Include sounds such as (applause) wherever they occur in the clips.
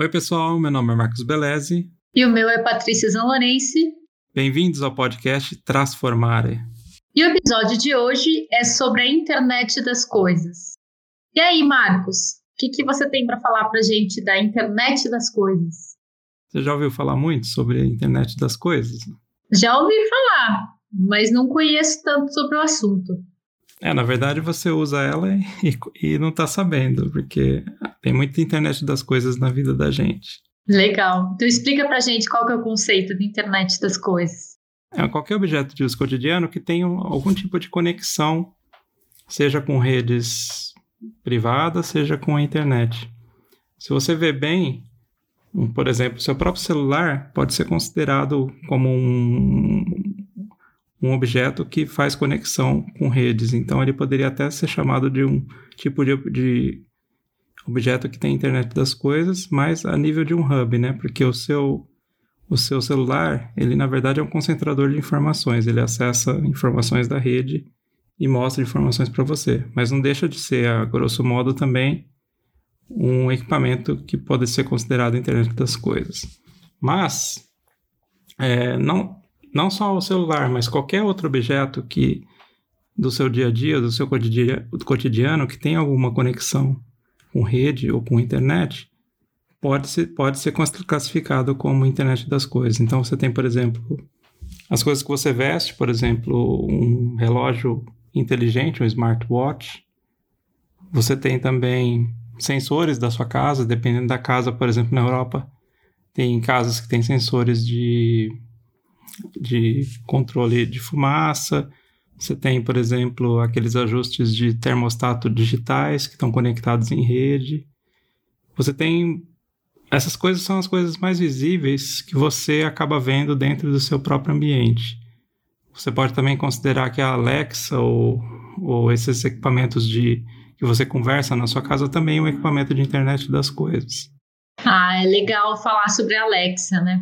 Oi, pessoal. Meu nome é Marcos Belezi. E o meu é Patrícia Zanlorense. Bem-vindos ao podcast Transformare. E o episódio de hoje é sobre a internet das coisas. E aí, Marcos, o que, que você tem para falar para gente da internet das coisas? Você já ouviu falar muito sobre a internet das coisas? Já ouvi falar, mas não conheço tanto sobre o assunto. É, na verdade você usa ela e, e não está sabendo, porque tem muita internet das coisas na vida da gente. Legal. Então explica pra gente qual que é o conceito de internet das coisas. É qualquer objeto de uso cotidiano que tenha algum tipo de conexão, seja com redes privadas, seja com a internet. Se você vê bem, por exemplo, seu próprio celular pode ser considerado como um, um objeto que faz conexão com redes. Então, ele poderia até ser chamado de um tipo de, de objeto que tem internet das coisas, mas a nível de um hub, né? Porque o seu, o seu celular, ele na verdade é um concentrador de informações. Ele acessa informações da rede e mostra informações para você. Mas não deixa de ser, a grosso modo, também um equipamento que pode ser considerado internet das coisas. Mas é, não, não só o celular, mas qualquer outro objeto que do seu dia a dia, do seu cotidiano, que tem alguma conexão com rede ou com internet, pode ser, pode ser classificado como internet das coisas. Então você tem, por exemplo, as coisas que você veste, por exemplo, um relógio inteligente, um smartwatch. Você tem também sensores da sua casa, dependendo da casa, por exemplo, na Europa, tem casas que têm sensores de de controle de fumaça. Você tem, por exemplo, aqueles ajustes de termostato digitais que estão conectados em rede. Você tem. Essas coisas são as coisas mais visíveis que você acaba vendo dentro do seu próprio ambiente. Você pode também considerar que a Alexa ou, ou esses equipamentos de que você conversa na sua casa também é um equipamento de internet das coisas. Ah, é legal falar sobre a Alexa, né?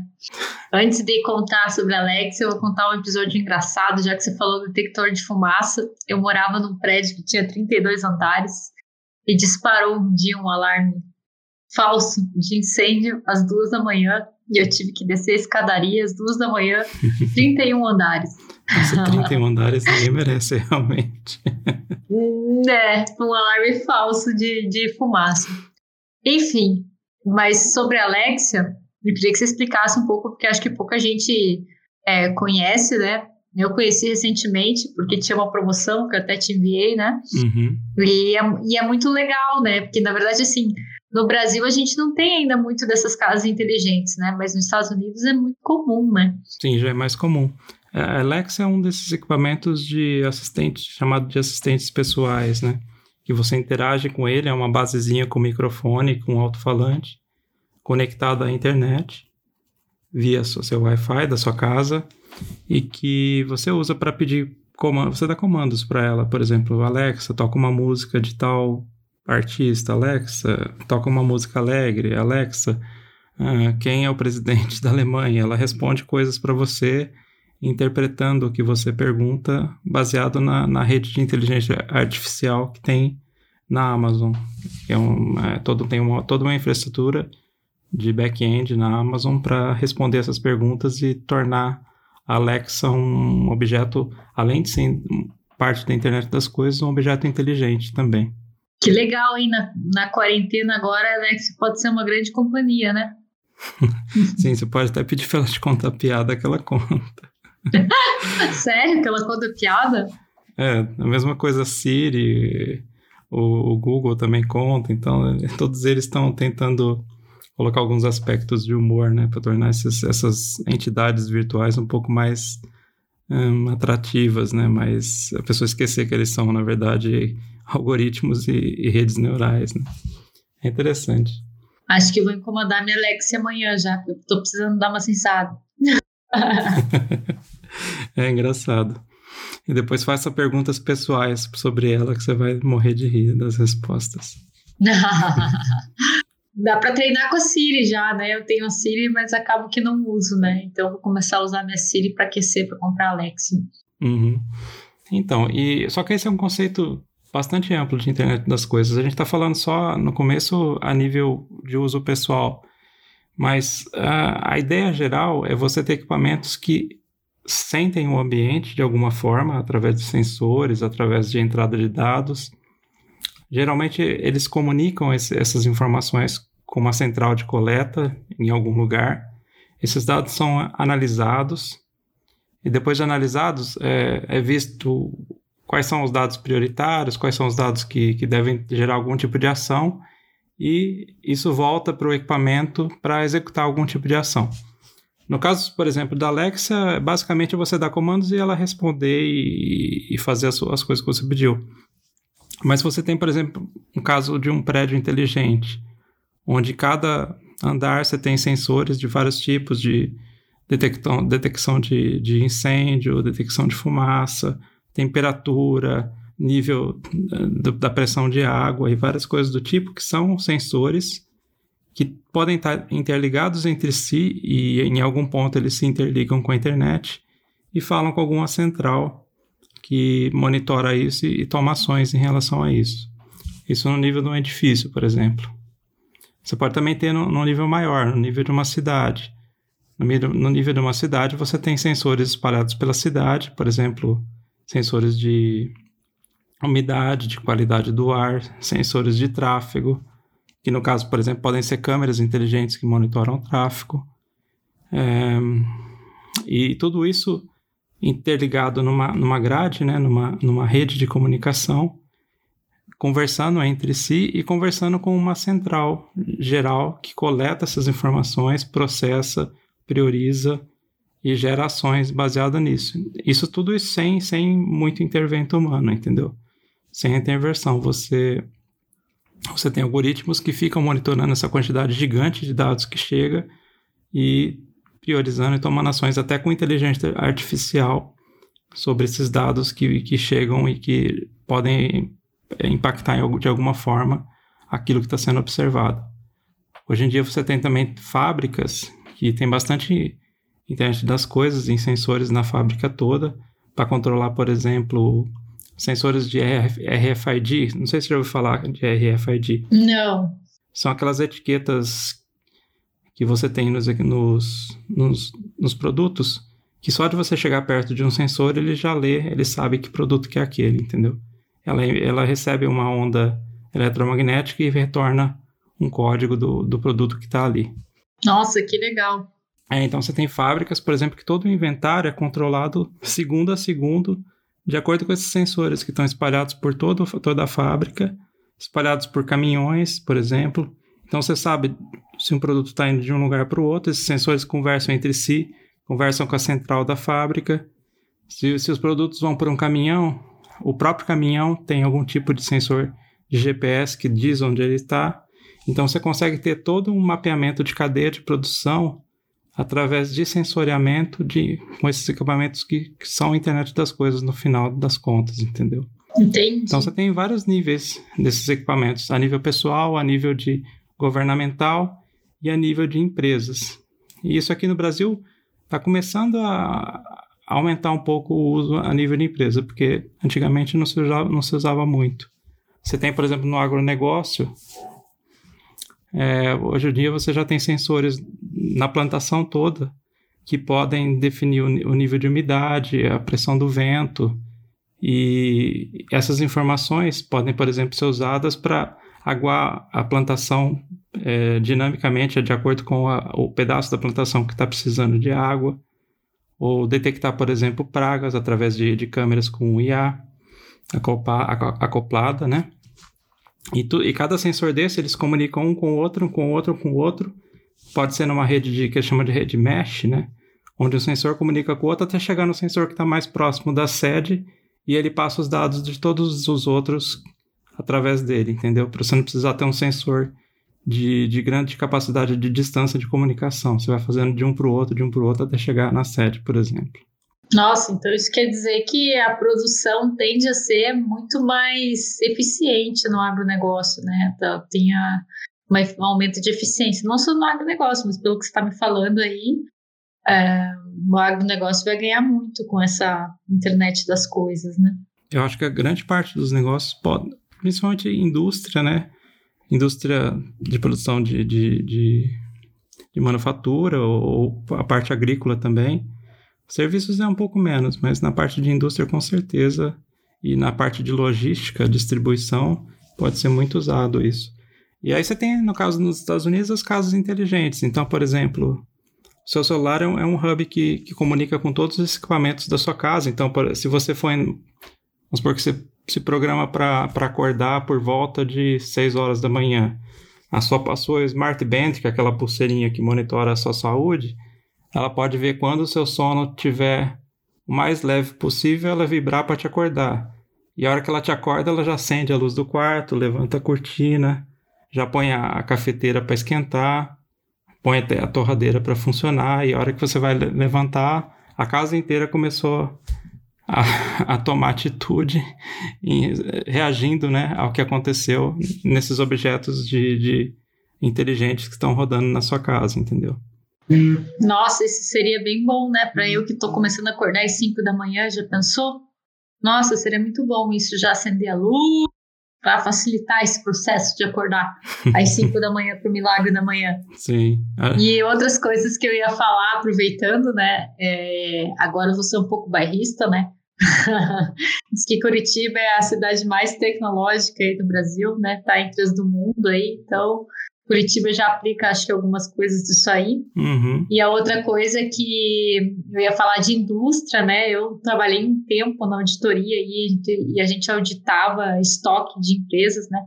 Antes de contar sobre a Alexa, eu vou contar um episódio engraçado, já que você falou do detector de fumaça. Eu morava num prédio que tinha 32 andares e disparou um dia um alarme falso de incêndio às duas da manhã e eu tive que descer a escadaria às duas da manhã, (laughs) 31 andares. Nossa, 31 andares ninguém merece, (laughs) realmente. É, um alarme falso de, de fumaça. Enfim, mas sobre a Alexia, eu queria que você explicasse um pouco, porque acho que pouca gente é, conhece, né? Eu conheci recentemente, porque tinha uma promoção que eu até te enviei, né? Uhum. E, é, e é muito legal, né? Porque, na verdade, assim, no Brasil a gente não tem ainda muito dessas casas inteligentes, né? Mas nos Estados Unidos é muito comum, né? Sim, já é mais comum. A Alexa é um desses equipamentos de assistentes, chamado de assistentes pessoais, né? Que você interage com ele, é uma basezinha com microfone, com alto-falante, conectado à internet, via seu Wi-Fi da sua casa, e que você usa para pedir comandos, você dá comandos para ela, por exemplo, Alexa, toca uma música de tal artista, Alexa, toca uma música alegre, Alexa, uh, quem é o presidente (laughs) da Alemanha? Ela responde coisas para você interpretando o que você pergunta baseado na, na rede de inteligência artificial que tem na Amazon. É um, é, todo, tem uma, toda uma infraestrutura de back-end na Amazon para responder essas perguntas e tornar a Alexa um objeto, além de ser parte da internet das coisas, um objeto inteligente também. Que legal, hein? Na, na quarentena agora a Alexa pode ser uma grande companhia, né? (laughs) Sim, você pode até pedir para ela te contar piada que ela conta. Sério que ela conta piada? É, a mesma coisa Siri, o, o Google também conta, então todos eles estão tentando colocar alguns aspectos de humor, né, para tornar esses, essas entidades virtuais um pouco mais um, atrativas, né, mas a pessoa esquecer que eles são, na verdade, algoritmos e, e redes neurais, né. É interessante. Acho que vou incomodar minha Alexia amanhã já, eu tô precisando dar uma sensada. (laughs) é engraçado. E depois faça perguntas pessoais sobre ela que você vai morrer de rir das respostas. (laughs) Dá para treinar com a Siri já, né? Eu tenho a Siri, mas acabo que não uso, né? Então vou começar a usar minha Siri para aquecer, para comprar a Alexa. Uhum. Então, e só que esse é um conceito bastante amplo de internet das coisas. A gente está falando só no começo a nível de uso pessoal. Mas a, a ideia geral é você ter equipamentos que sentem o ambiente de alguma forma, através de sensores, através de entrada de dados. Geralmente eles comunicam esse, essas informações com uma central de coleta em algum lugar. Esses dados são analisados e depois de analisados é, é visto quais são os dados prioritários, quais são os dados que, que devem gerar algum tipo de ação e isso volta para o equipamento para executar algum tipo de ação. No caso, por exemplo, da Alexa, basicamente você dá comandos e ela responder e, e fazer as, as, coisas que você pediu. Mas você tem, por exemplo, um caso de um prédio inteligente, onde cada andar você tem sensores de vários tipos de detecção de, de incêndio, detecção de fumaça, temperatura, nível eh, da pressão de água e várias coisas do tipo, que são sensores que podem estar interligados entre si e em algum ponto eles se interligam com a internet e falam com alguma central que monitora isso e toma ações em relação a isso. Isso no nível de um edifício, por exemplo. Você pode também ter no, no nível maior, no nível de uma cidade. No, no nível de uma cidade, você tem sensores espalhados pela cidade, por exemplo, sensores de umidade, de qualidade do ar, sensores de tráfego, que no caso, por exemplo, podem ser câmeras inteligentes que monitoram o tráfego. É, e tudo isso interligado numa, numa grade, né, numa, numa rede de comunicação, conversando entre si e conversando com uma central geral que coleta essas informações, processa, prioriza e gera ações baseadas nisso. Isso tudo sem, sem muito intervento humano, entendeu? sem a interversão. Você, você tem algoritmos que ficam monitorando essa quantidade gigante de dados que chega e priorizando e tomando ações até com inteligência artificial sobre esses dados que, que chegam e que podem é, impactar de alguma forma aquilo que está sendo observado. Hoje em dia você tem também fábricas que tem bastante internet das coisas em sensores na fábrica toda para controlar, por exemplo, sensores de RFID. Não sei se você já ouviu falar de RFID. Não. São aquelas etiquetas que você tem nos, nos, nos, nos produtos que só de você chegar perto de um sensor ele já lê, ele sabe que produto que é aquele, entendeu? Ela, ela recebe uma onda eletromagnética e retorna um código do, do produto que está ali. Nossa, que legal. É, então você tem fábricas, por exemplo, que todo o inventário é controlado segundo a segundo de acordo com esses sensores que estão espalhados por todo, toda a fábrica, espalhados por caminhões, por exemplo. Então você sabe se um produto está indo de um lugar para o outro, esses sensores conversam entre si, conversam com a central da fábrica. Se, se os produtos vão por um caminhão, o próprio caminhão tem algum tipo de sensor de GPS que diz onde ele está. Então você consegue ter todo um mapeamento de cadeia de produção através de sensoriamento de, com esses equipamentos que, que são a internet das coisas no final das contas, entendeu? Entendi. Então você tem vários níveis desses equipamentos, a nível pessoal, a nível de governamental e a nível de empresas. E isso aqui no Brasil está começando a aumentar um pouco o uso a nível de empresa, porque antigamente não se usava, não se usava muito. Você tem, por exemplo, no agronegócio, é, hoje em dia você já tem sensores na plantação toda que podem definir o, o nível de umidade, a pressão do vento, e essas informações podem, por exemplo, ser usadas para aguar a plantação é, dinamicamente de acordo com a, o pedaço da plantação que está precisando de água, ou detectar, por exemplo, pragas através de, de câmeras com IA acoplada, né? E, tu, e cada sensor desse, eles comunicam um com o outro, um com o outro, um com o outro. Pode ser numa rede de, que chama de rede mesh, né? Onde o sensor comunica com o outro até chegar no sensor que está mais próximo da sede e ele passa os dados de todos os outros através dele, entendeu? Para você não precisar ter um sensor de, de grande capacidade de distância de comunicação. Você vai fazendo de um para o outro, de um para o outro, até chegar na sede, por exemplo. Nossa, então isso quer dizer que a produção tende a ser muito mais eficiente no agronegócio, né? Então, tem a, um aumento de eficiência, não só no agronegócio, mas pelo que você está me falando aí, é, o agronegócio vai ganhar muito com essa internet das coisas, né? Eu acho que a grande parte dos negócios pode, principalmente indústria, né? Indústria de produção de, de, de, de manufatura ou, ou a parte agrícola também. Serviços é um pouco menos, mas na parte de indústria com certeza e na parte de logística, distribuição, pode ser muito usado isso. E aí você tem, no caso nos Estados Unidos, as casas inteligentes. Então, por exemplo, seu celular é um, é um hub que, que comunica com todos os equipamentos da sua casa. Então, se você for em, vamos supor que você se programa para acordar por volta de 6 horas da manhã. A sua, a sua Smart Band, que é aquela pulseirinha que monitora a sua saúde, ela pode ver quando o seu sono tiver o mais leve possível, ela vibrar para te acordar. E a hora que ela te acorda, ela já acende a luz do quarto, levanta a cortina, já põe a, cafeteira para esquentar, põe até a torradeira para funcionar, e a hora que você vai levantar, a casa inteira começou a, (laughs) a tomar atitude, em, reagindo né, ao que aconteceu nesses objetos de, de inteligentes que estão rodando na sua casa, entendeu? Nossa, isso seria bem bom, né? Para eu que estou começando a acordar às 5 da manhã, já pensou? Nossa, seria muito bom isso, já acender a luz, para facilitar esse processo de acordar às (laughs) 5 da manhã para o milagre da manhã. Sim. Ah. E outras coisas que eu ia falar, aproveitando, né? É, agora eu vou ser um pouco bairrista, né? (laughs) Diz que Curitiba é a cidade mais tecnológica aí do Brasil, né? Tá entre as do mundo aí, então Curitiba já aplica, acho que, algumas coisas disso aí. Uhum. E a outra coisa que eu ia falar de indústria, né? Eu trabalhei um tempo na auditoria e, e a gente auditava estoque de empresas, né?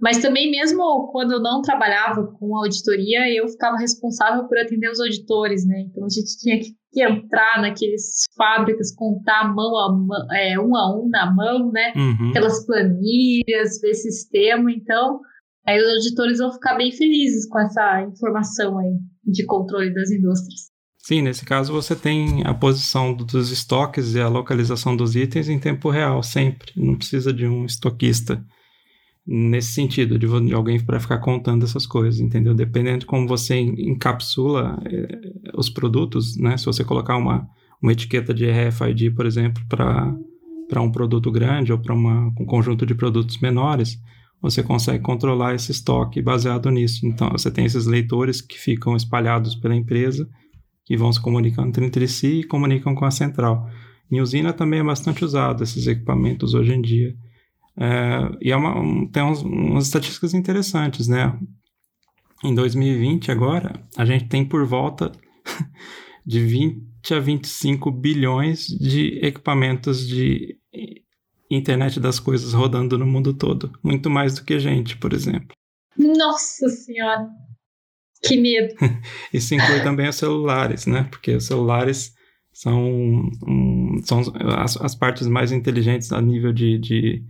Mas também, mesmo quando eu não trabalhava com auditoria, eu ficava responsável por atender os auditores, né? Então a gente tinha que, entrar naqueles fábricas, contar mão a mão, é, um a um na mão, né? Uhum. Pelas planilhas, ver sistema. Então, Aí os auditores vão ficar bem felizes com essa informação aí de controle das indústrias. Sim, nesse caso você tem a posição dos estoques e a localização dos itens em tempo real, sempre. Não precisa de um estoquista nesse sentido, de, alguém para ficar contando essas coisas, entendeu? Dependendo de como você encapsula eh, os produtos, né? Se você colocar uma, uma etiqueta de RFID, por exemplo, para um produto grande ou para um conjunto de produtos menores, você consegue controlar esse estoque baseado nisso. Então, você tem esses leitores que ficam espalhados pela empresa, que vão se comunicando entre si e comunicam com a central. Em usina também é bastante usado esses equipamentos hoje em dia. É, e é uma, um, tem uns, umas estatísticas interessantes, né? Em 2020, agora, a gente tem por volta (laughs) de 20 a 25 bilhões de equipamentos de internet das coisas rodando no mundo todo. Muito mais do que gente, por exemplo. Nossa Senhora! Que medo! (laughs) Isso inclui também os celulares, né? Porque os celulares são, um, são as, as, partes mais inteligentes a nível de, de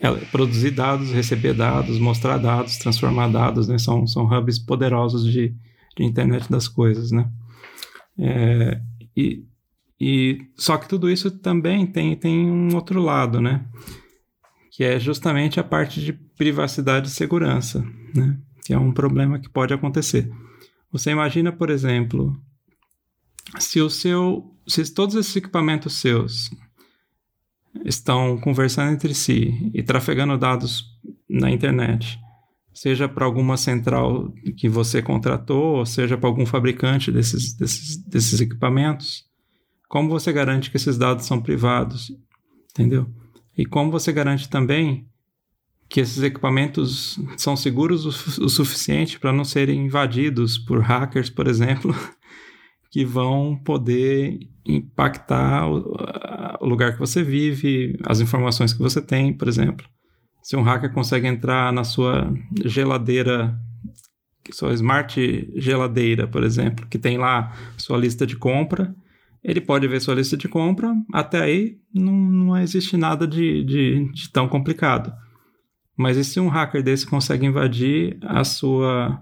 é, produzir dados, receber dados, mostrar dados, transformar dados, né? São, são hubs poderosos de, de internet das coisas, né? É, e e só que tudo isso também tem, tem um outro lado, né? Que é justamente a parte de privacidade e segurança, né? Que é um problema que pode acontecer. Você imagina, por exemplo, se o seu, se todos esses equipamentos seus estão conversando entre si e trafegando dados na internet, seja para alguma central que você contratou, ou seja para algum fabricante desses, desses, desses equipamentos, como você garante que esses dados são privados? Entendeu? E como você garante também que esses equipamentos são seguros o, suficiente para não serem invadidos por hackers, por exemplo, (laughs) que vão poder impactar o, o, lugar que você vive, as informações que você tem, por exemplo. Se um hacker consegue entrar na sua geladeira, sua smart geladeira, por exemplo, que tem lá sua lista de compra, ele pode ver sua lista de compra, até aí não, não existe nada de, de, de tão complicado. Mas e se um hacker desse consegue invadir a sua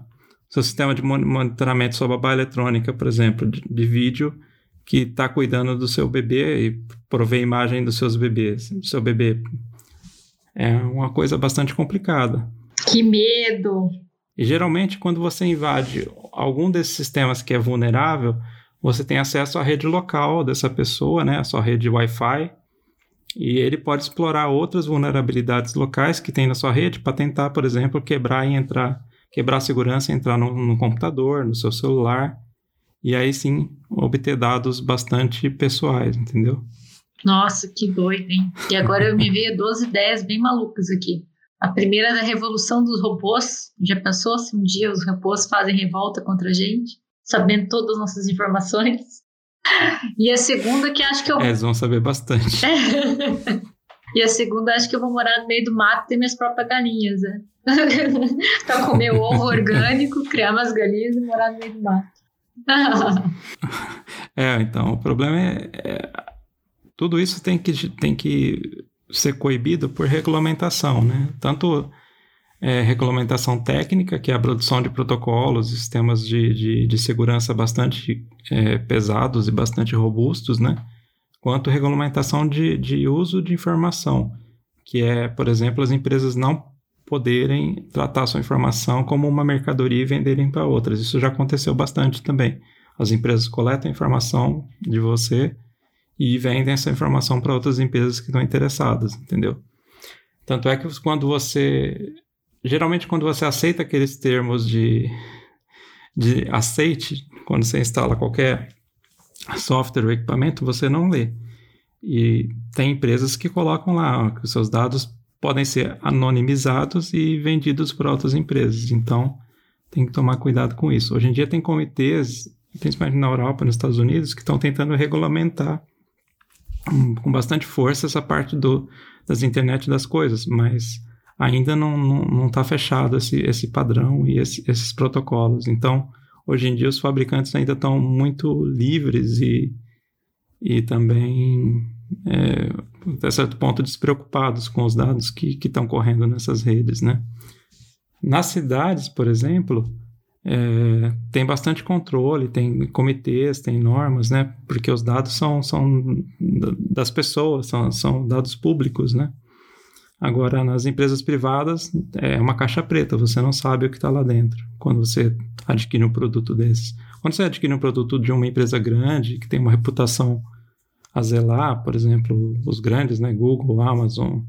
seu sistema de monitoramento sua babá eletrônica, por exemplo, de, de vídeo, que está cuidando do seu bebê e provê imagem dos seus bebês, do seu bebê. É uma coisa bastante complicada. Que medo! E geralmente, quando você invade algum desses sistemas que é vulnerável, você tem acesso à rede local dessa pessoa, né, a sua rede Wi-Fi, e ele pode explorar outras vulnerabilidades locais que tem na sua rede para tentar, por exemplo, quebrar e entrar, quebrar a segurança, entrar no, no computador, no seu celular, e aí sim obter dados bastante pessoais, entendeu? Nossa, que doido, hein? E agora eu me veio (laughs) duas ideias bem malucas aqui. A primeira é da revolução dos robôs. Já pensou se um dia os robôs fazem revolta contra a gente, sabendo todas as nossas informações? E a segunda que acho que eu. É, eles vão saber bastante. e a segunda acho que eu vou morar no meio do mato e ter minhas próprias galinhas, né? (laughs) pra comer ovo orgânico, criar umas galinhas e morar no meio do mato. (laughs) é, então, o problema é, é, Tudo isso tem que, tem que ser coibido por regulamentação, né? Tanto é, regulamentação técnica, que é a produção de protocolos, sistemas de, de, de segurança bastante é, pesados e bastante robustos, né? Quanto regulamentação de, de uso de informação, que é, por exemplo, as empresas não poderem tratar sua informação como uma mercadoria e venderem para outras. Isso já aconteceu bastante também. As empresas coletam informação de você e vendem essa informação para outras empresas que estão interessadas, entendeu? Tanto é que quando você. Geralmente, quando você aceita aqueles termos de, de aceite, quando você instala qualquer software ou equipamento, você não lê. E tem empresas que colocam lá que os seus dados podem ser anonimizados e vendidos por outras empresas. Então, tem que tomar cuidado com isso. Hoje em dia, tem comitês, principalmente na Europa, nos Estados Unidos, que estão tentando regulamentar com bastante força essa parte do, das internet das coisas, mas ainda não está não, não tá fechado esse, esse padrão e esse, esses protocolos. Então, hoje em dia, os fabricantes ainda estão muito livres e, e também, é, até certo ponto, despreocupados com os dados que estão correndo nessas redes, né? Nas cidades, por exemplo, é, tem bastante controle, tem comitês, tem normas, né? Porque os dados são, são das pessoas, são, são dados públicos, né? Agora, nas empresas privadas, é uma caixa preta, você não sabe o que está lá dentro quando você adquire um produto desses. Quando você adquire um produto de uma empresa grande, que tem uma reputação a zelar, por exemplo, os grandes, né? Google, Amazon,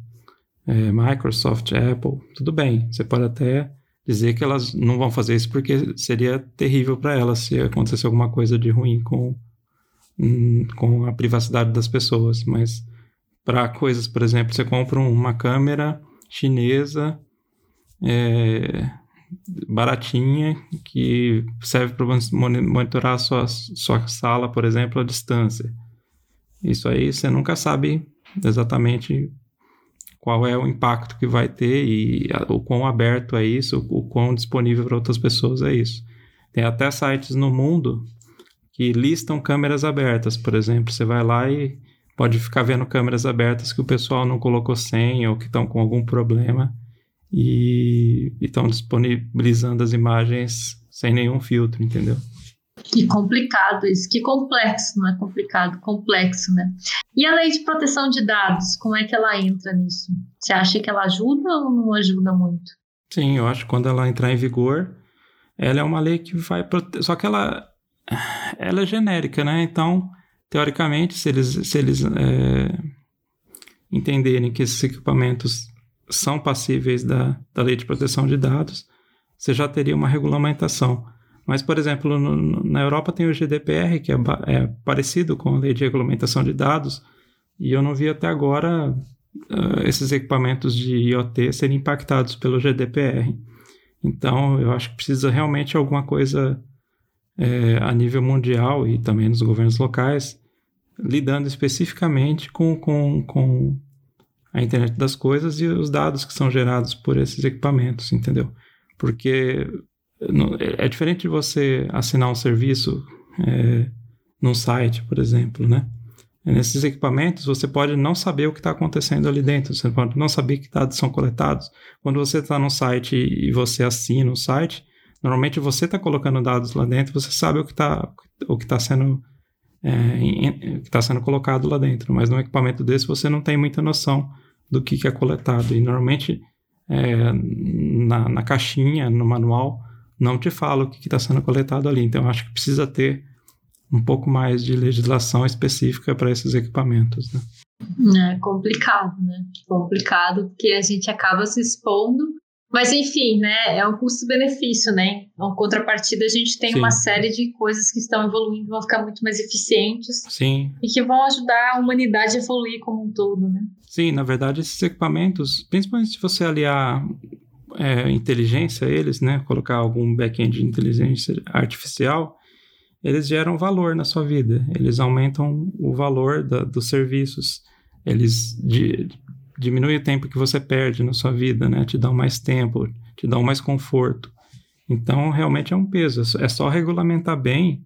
é, Microsoft, Apple, tudo bem, você pode até dizer que elas não vão fazer isso porque seria terrível para elas se acontecesse alguma coisa de ruim com, hum, com a privacidade das pessoas. Mas para coisas, por exemplo, você compra uma câmera chinesa é, baratinha que serve para monitorar a sua, sua sala, por exemplo, à distância. Isso aí você nunca sabe exatamente qual é o impacto que vai ter e o quão aberto é isso, o quão disponível para outras pessoas é isso. Tem até sites no mundo que listam câmeras abertas, por exemplo, você vai lá e pode ficar vendo câmeras abertas que o pessoal não colocou senha ou que estão com algum problema e estão disponibilizando as imagens sem nenhum filtro, entendeu? Que complicado isso, que complexo, não é complicado, complexo, né? E a lei de proteção de dados, como é que ela entra nisso? Você acha que ela ajuda ou não ajuda muito? Sim, eu acho que quando ela entrar em vigor, ela é uma lei que vai proteger. Só que ela, ela é genérica, né? Então, teoricamente, se eles, se eles é, entenderem que esses equipamentos são passíveis da, da lei de proteção de dados, você já teria uma regulamentação. Mas, por exemplo, no, na Europa tem o GDPR, que é, é, parecido com a lei de regulamentação de dados, e eu não vi até agora uh, esses equipamentos de IoT serem impactados pelo GDPR. Então, eu acho que precisa realmente alguma coisa é, a nível mundial e também nos governos locais, lidando especificamente com, com, com a internet das coisas e os dados que são gerados por esses equipamentos, entendeu? Porque é, é diferente de você assinar um serviço é, num site, por exemplo, né? Nesses equipamentos, você pode não saber o que está acontecendo ali dentro, você pode não saber que dados são coletados. Quando você está no site e você assina o site, normalmente você está colocando dados lá dentro, você sabe o que está o que está sendo é, está sendo colocado lá dentro. Mas num equipamento desse você não tem muita noção do que, que é coletado. E normalmente é, na, na caixinha, no manual, não te fala o que está sendo coletado ali. Então, acho que precisa ter um pouco mais de legislação específica para esses equipamentos. Né? É complicado, né? Complicado, porque a gente acaba se expondo Mas enfim, né, é um custo-benefício, né? Então, contrapartida, a gente tem Sim. uma série de coisas que estão evoluindo, vão ficar muito mais eficientes. Sim. E que vão ajudar a humanidade a evoluir como um todo, né? Sim, na verdade, esses equipamentos, principalmente se você aliar é, inteligência a eles, né? Colocar algum back-end de inteligência artificial, eles geram valor na sua vida. Eles aumentam o valor da, dos serviços. Eles de, diminui o tempo que você perde na sua vida, né? Te dão mais tempo, te dão mais conforto. Então, realmente é um peso. É só regulamentar bem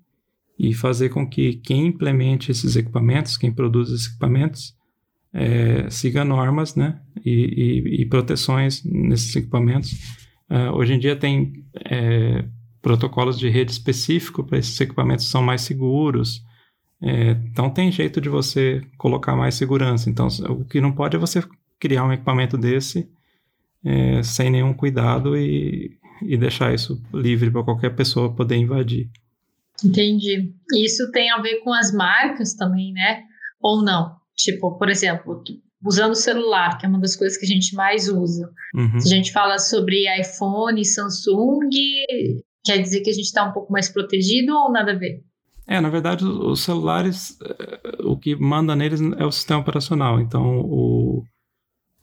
e fazer com que quem implemente esses equipamentos, quem produz esses equipamentos, é, siga normas, né? E, e, e proteções nesses equipamentos. Uh, hoje em dia tem é, protocolos de rede específico para esses equipamentos que são mais seguros. É, então tem jeito de você colocar mais segurança. Então o que não pode é você criar um equipamento desse é, sem nenhum cuidado e, e deixar isso livre para qualquer pessoa poder invadir. Entendi. Isso tem a ver com as marcas também, né? Ou não? Tipo, por exemplo, usando o celular, que é uma das coisas que a gente mais usa. Uhum. Se a gente fala sobre iPhone, Samsung, quer dizer que a gente está um pouco mais protegido ou nada a ver? É, na verdade, os celulares, é, o que manda neles é o sistema operacional. Então, o,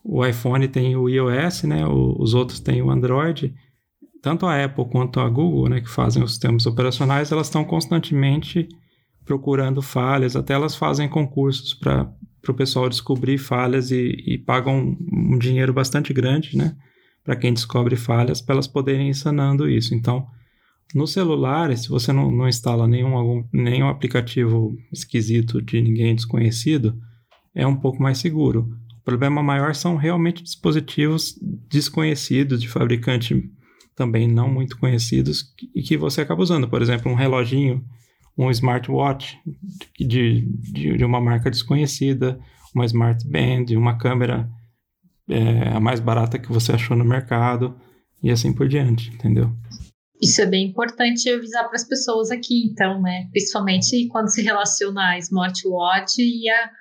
o iPhone tem o iOS, né? O, os outros têm o Android. Tanto a Apple quanto a Google, né, que fazem os sistemas operacionais, elas estão constantemente procurando falhas. Até elas fazem concursos para o pessoal descobrir falhas e, e pagam um dinheiro bastante grande, né? Para quem descobre falhas, para elas poderem ir sanando isso. Então, no celular, se você não, não instala nenhum, algum, nenhum aplicativo esquisito de ninguém desconhecido, é um pouco mais seguro. Problema maior são realmente dispositivos desconhecidos, de fabricante também não muito conhecidos, e que você acaba usando. Por exemplo, um reloginho, um smartwatch de, de, de uma marca desconhecida, uma smart band, uma câmera é, a mais barata que você achou no mercado, e assim por diante, entendeu? Isso é bem importante avisar para as pessoas aqui, então, né? Principalmente quando se relaciona a smartwatch e a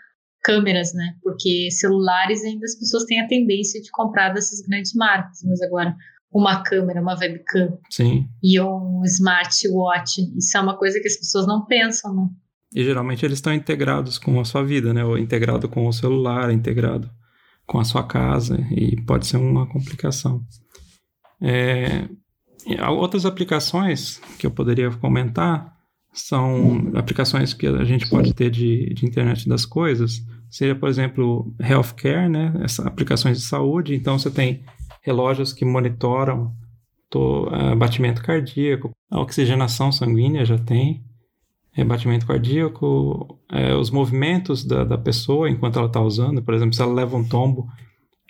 câmeras, né? Porque celulares ainda as pessoas têm a tendência de comprar dessas grandes marcas, mas agora uma câmera, uma webcam Sim. e um smartwatch, isso é uma coisa que as pessoas não pensam, né? E geralmente eles estão integrados com a sua vida, né? Ou integrado com o celular, integrado com a sua casa, e pode ser uma complicação. É, outras aplicações que eu poderia comentar são aplicações que a gente pode ter de, de internet das coisas, seria, por exemplo, healthcare, né? Essas aplicações de saúde. Então, você tem relógios que monitoram to, uh, batimento cardíaco, a oxigenação sanguínea já tem, é, batimento cardíaco, é, os movimentos da, da pessoa enquanto ela está usando. Por exemplo, se ela leva um tombo,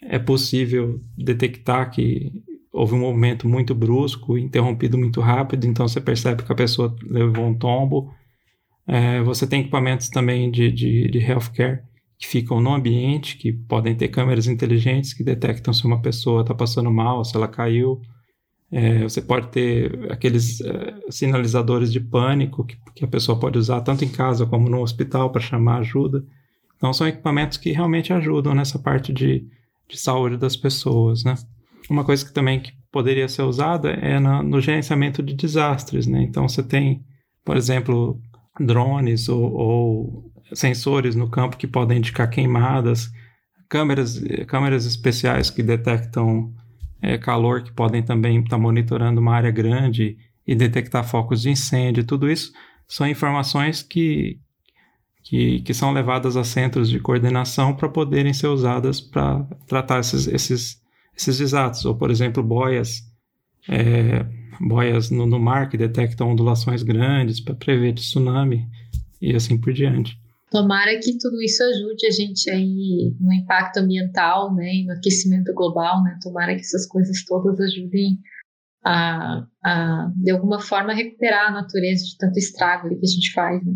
é possível detectar que houve um movimento muito brusco, interrompido muito rápido, então você percebe que a pessoa levou um tombo. É, você tem equipamentos também de, de, de healthcare que ficam no ambiente, que podem ter câmeras inteligentes que detectam se uma pessoa está passando mal, se ela caiu. É, você pode ter aqueles é, sinalizadores de pânico que, que, a pessoa pode usar tanto em casa como no hospital para chamar ajuda. Então, são equipamentos que realmente ajudam nessa parte de, de saúde das pessoas, né? Uma coisa que também que poderia ser usada é na, no gerenciamento de desastres, né? Então, você tem, por exemplo, drones ou, ou sensores no campo que podem indicar queimadas, câmeras, câmeras especiais que detectam é, calor, que podem também estar tá monitorando uma área grande e detectar focos de incêndio. Tudo isso são informações que, que, que são levadas a centros de coordenação para poderem ser usadas para tratar esses, esses, esses desastres. Ou, por exemplo, boias, é, boias no, no mar que detectam ondulações grandes para prever tsunami e assim por diante. Tomara que tudo isso ajude a gente aí no impacto ambiental, né, e no aquecimento global, né? Tomara que essas coisas todas ajudem a, a de alguma forma recuperar a natureza de tanto estrago que a gente faz, né?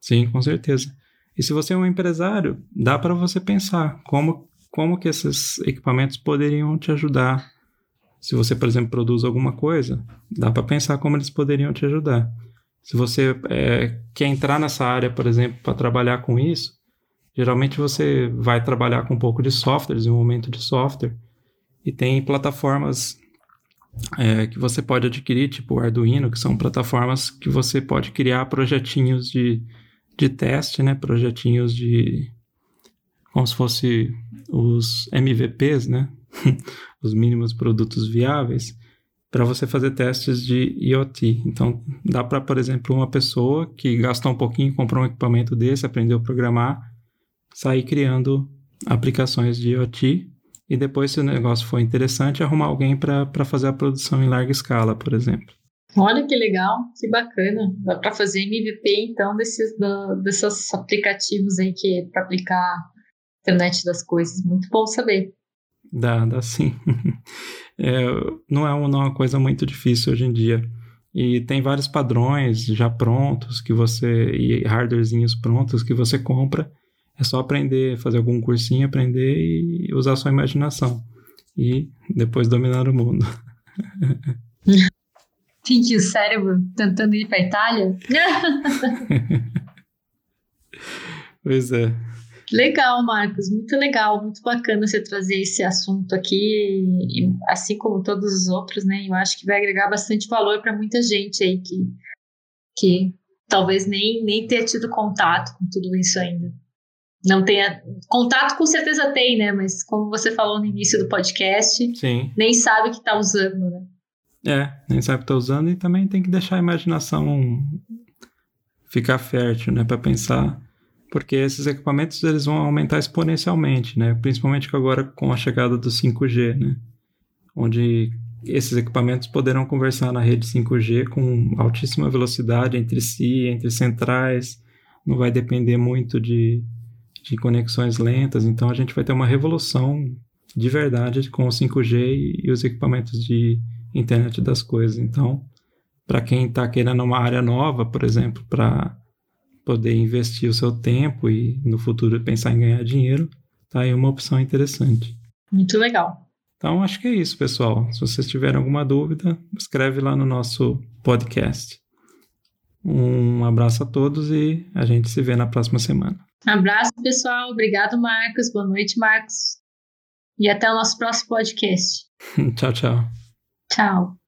Sim, com certeza. E se você é um empresário, dá para você pensar como como que esses equipamentos poderiam te ajudar. Se você, por exemplo, produz alguma coisa, dá para pensar como eles poderiam te ajudar. Se você é, quer entrar nessa área, por exemplo, para trabalhar com isso, geralmente você vai trabalhar com um pouco de software, desenvolvimento de software, E tem plataformas é, que você pode adquirir, tipo o Arduino, que são plataformas que você pode criar projetinhos de, de teste, né? Projetinhos de. como se fosse os MVPs, né? (laughs) os mínimos produtos viáveis, para você fazer testes de IoT. Então, dá para, por exemplo, uma pessoa que gastou um pouquinho, comprou um equipamento desse, aprendeu a programar, sair criando aplicações de IoT e depois, se o negócio for interessante, arrumar alguém para fazer a produção em larga escala, por exemplo. Olha que legal, que bacana. Dá para fazer MVP, então, desses, do, desses aplicativos aí que é para aplicar internet das coisas. Muito bom saber. Dá, dá sim. (laughs) é, não, é uma, não é uma coisa muito difícil hoje em dia. E tem vários padrões já prontos que você. e hardwarezinhos prontos que você compra é só aprender, fazer algum cursinho, aprender e usar sua imaginação. E depois dominar o mundo. (laughs) Finge o cérebro tentando ir para Itália? (laughs) pois é. Legal, Marcos, muito legal, muito bacana você trazer esse assunto aqui, e, assim como todos os outros, né? Eu acho que vai agregar bastante valor para muita gente aí que, que talvez nem, nem tenha tido contato com tudo isso ainda não tenha contato, com certeza tem, né? Mas como você falou no início do podcast, Sim. nem sabe que está usando, né? É, nem sabe que está usando e também tem que deixar a imaginação ficar fértil, né, para pensar, porque esses equipamentos eles vão aumentar exponencialmente, né? Principalmente agora com a chegada do 5G, né? Onde esses equipamentos poderão conversar na rede 5G com altíssima velocidade entre si, entre centrais, não vai depender muito de de conexões lentas, então a gente vai ter uma revolução de verdade com o 5G e os equipamentos de internet das coisas. Então, para quem está querendo uma área nova, por exemplo, para poder investir o seu tempo e no futuro pensar em ganhar dinheiro, tá aí uma opção interessante. Muito legal. Então, acho que é isso, pessoal. Se vocês tiverem alguma dúvida, escreve lá no nosso podcast. Um abraço a todos e a gente se vê na próxima semana. Abraço, pessoal. Obrigado, Marcos. Boa noite, Marcos. E até o nosso próximo podcast. (laughs) tchau, tchau. Tchau.